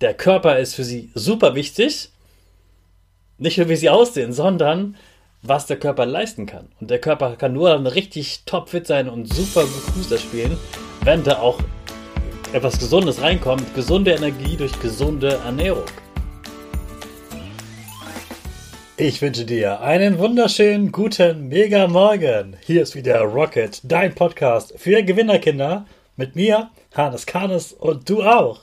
der Körper ist für sie super wichtig. Nicht nur wie sie aussehen, sondern was der Körper leisten kann. Und der Körper kann nur dann richtig topfit sein und super gut Fußball spielen, wenn da auch etwas Gesundes reinkommt. Gesunde Energie durch gesunde Ernährung. Ich wünsche dir einen wunderschönen guten Mega Morgen. Hier ist wieder Rocket, dein Podcast für Gewinnerkinder. Mit mir, Hannes Karnes und du auch.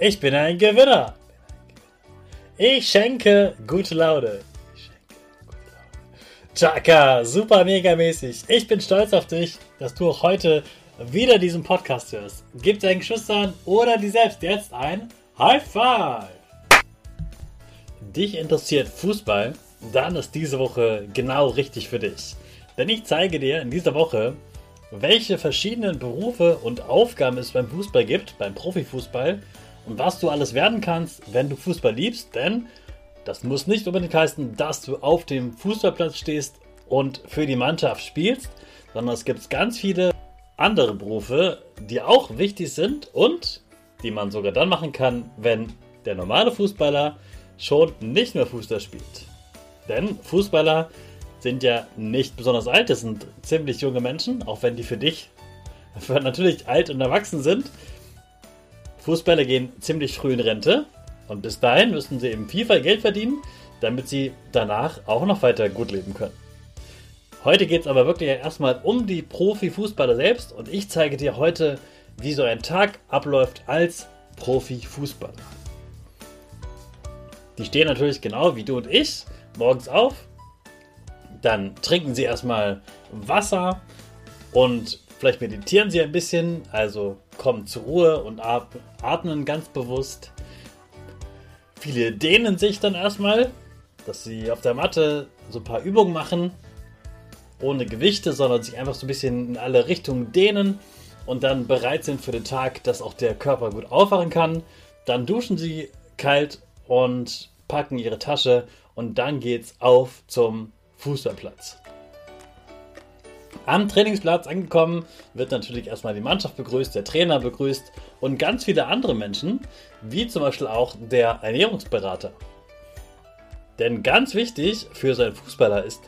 Ich bin ein Gewinner. Ich schenke gute Laune. Chaka, super mega mäßig. Ich bin stolz auf dich, dass du auch heute wieder diesen Podcast hörst. Gib deinen Geschwistern oder dir selbst jetzt ein High Five. Dich interessiert Fußball? Dann ist diese Woche genau richtig für dich. Denn ich zeige dir in dieser Woche, welche verschiedenen Berufe und Aufgaben es beim Fußball gibt, beim Profifußball und was du alles werden kannst, wenn du Fußball liebst, denn das muss nicht unbedingt heißen, dass du auf dem Fußballplatz stehst und für die Mannschaft spielst, sondern es gibt ganz viele andere Berufe, die auch wichtig sind und die man sogar dann machen kann, wenn der normale Fußballer schon nicht mehr Fußball spielt. Denn Fußballer sind ja nicht besonders alt, das sind ziemlich junge Menschen, auch wenn die für dich natürlich alt und erwachsen sind. Fußballer gehen ziemlich früh in Rente und bis dahin müssen sie im FIFA Geld verdienen, damit sie danach auch noch weiter gut leben können. Heute geht es aber wirklich erstmal um die Profifußballer selbst und ich zeige dir heute, wie so ein Tag abläuft als Profifußballer. Die stehen natürlich genau wie du und ich morgens auf, dann trinken sie erstmal Wasser und vielleicht meditieren sie ein bisschen, also kommen zur Ruhe und atmen ganz bewusst. Viele dehnen sich dann erstmal, dass sie auf der Matte so ein paar Übungen machen, ohne Gewichte, sondern sich einfach so ein bisschen in alle Richtungen dehnen und dann bereit sind für den Tag, dass auch der Körper gut aufwachen kann. Dann duschen sie kalt und packen ihre Tasche und dann geht's auf zum Fußballplatz. Am Trainingsplatz angekommen wird natürlich erstmal die Mannschaft begrüßt, der Trainer begrüßt und ganz viele andere Menschen, wie zum Beispiel auch der Ernährungsberater. Denn ganz wichtig für seinen Fußballer ist,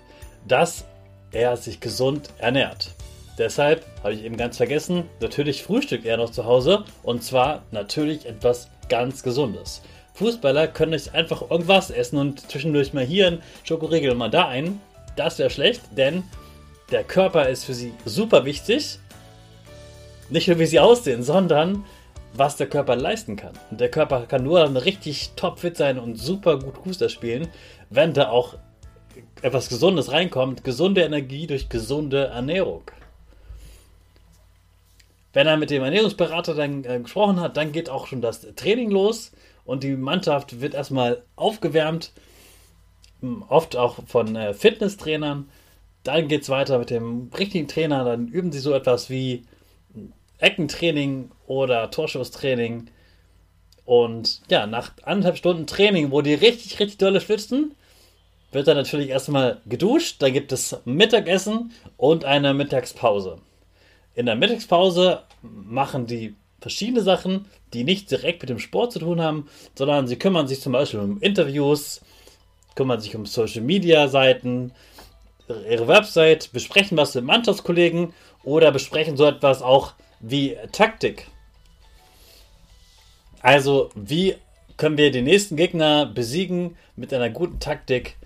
dass er sich gesund ernährt. Deshalb habe ich eben ganz vergessen, natürlich frühstückt er noch zu Hause und zwar natürlich etwas ganz Gesundes. Fußballer können nicht einfach irgendwas essen und zwischendurch mal hier ein Schokoriegel und mal da ein. Das wäre schlecht, denn der Körper ist für sie super wichtig. Nicht nur wie sie aussehen, sondern was der Körper leisten kann. Und der Körper kann nur dann richtig topfit sein und super gut Fußball spielen, wenn da auch etwas Gesundes reinkommt. Gesunde Energie durch gesunde Ernährung. Wenn er mit dem Ernährungsberater dann äh, gesprochen hat, dann geht auch schon das Training los und die Mannschaft wird erstmal aufgewärmt, oft auch von äh, Fitnesstrainern. Dann geht es weiter mit dem richtigen Trainer, dann üben sie so etwas wie Eckentraining oder Torschusstraining. Und ja, nach anderthalb Stunden Training, wo die richtig, richtig dolle schwitzen, wird dann natürlich erstmal geduscht. Dann gibt es Mittagessen und eine Mittagspause. In der Mittagspause machen die verschiedene Sachen, die nicht direkt mit dem Sport zu tun haben, sondern sie kümmern sich zum Beispiel um Interviews, kümmern sich um Social Media Seiten, ihre Website, besprechen was mit Mannschaftskollegen oder besprechen so etwas auch wie Taktik. Also, wie können wir den nächsten Gegner besiegen mit einer guten Taktik?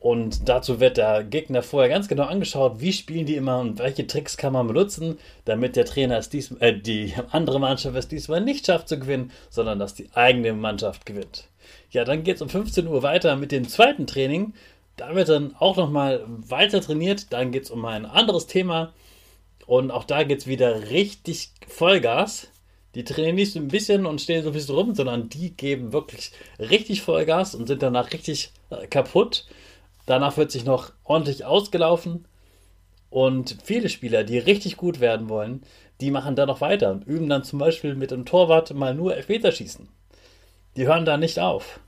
Und dazu wird der Gegner vorher ganz genau angeschaut, wie spielen die immer und welche Tricks kann man benutzen, damit der Trainer es diesmal, äh, die andere Mannschaft es diesmal nicht schafft zu gewinnen, sondern dass die eigene Mannschaft gewinnt. Ja, dann geht es um 15 Uhr weiter mit dem zweiten Training. Da wird dann auch nochmal weiter trainiert. Dann geht es um ein anderes Thema. Und auch da geht es wieder richtig Vollgas. Die trainieren nicht so ein bisschen und stehen so ein bisschen rum, sondern die geben wirklich richtig Vollgas und sind danach richtig äh, kaputt. Danach wird sich noch ordentlich ausgelaufen. Und viele Spieler, die richtig gut werden wollen, die machen da noch weiter und üben dann zum Beispiel mit dem Torwart mal nur Elfmeterschießen. Die hören da nicht auf.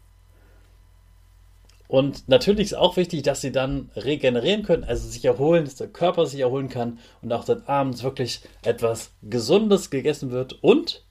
Und natürlich ist auch wichtig, dass sie dann regenerieren können, also sich erholen, dass der Körper sich erholen kann und auch dann abends wirklich etwas Gesundes gegessen wird und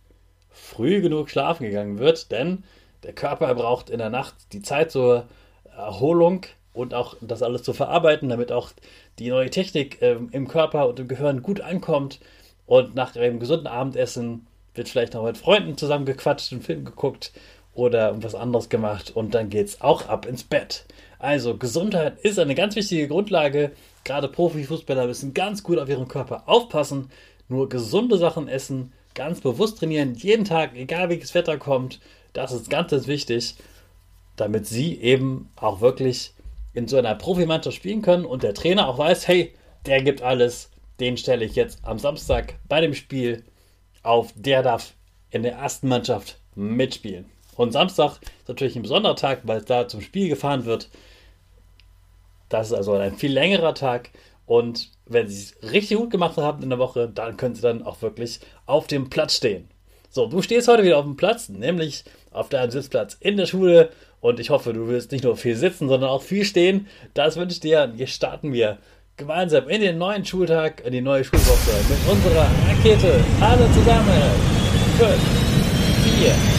früh genug schlafen gegangen wird, denn der Körper braucht in der Nacht die Zeit zur Erholung und auch das alles zu verarbeiten, damit auch die neue Technik äh, im Körper und im Gehirn gut ankommt. Und nach einem gesunden Abendessen wird vielleicht noch mit Freunden zusammengequatscht, einen Film geguckt oder was anderes gemacht und dann geht es auch ab ins Bett. Also Gesundheit ist eine ganz wichtige Grundlage. Gerade Profifußballer müssen ganz gut auf ihren Körper aufpassen, nur gesunde Sachen essen, ganz bewusst trainieren, jeden Tag, egal welches Wetter kommt. Das ist ganz, ganz wichtig, damit sie eben auch wirklich in so einer Profimannschaft spielen können und der Trainer auch weiß, hey, der gibt alles, den stelle ich jetzt am Samstag bei dem Spiel auf, der darf in der ersten Mannschaft mitspielen. Und Samstag ist natürlich ein besonderer Tag, weil es da zum Spiel gefahren wird. Das ist also ein viel längerer Tag. Und wenn sie es richtig gut gemacht haben in der Woche, dann können sie dann auch wirklich auf dem Platz stehen. So, du stehst heute wieder auf dem Platz, nämlich auf deinem Sitzplatz in der Schule. Und ich hoffe, du wirst nicht nur viel sitzen, sondern auch viel stehen. Das wünsche ich dir. Und jetzt starten wir gemeinsam in den neuen Schultag, in die neue Schulwoche mit unserer Rakete. Alle zusammen. 5, 4,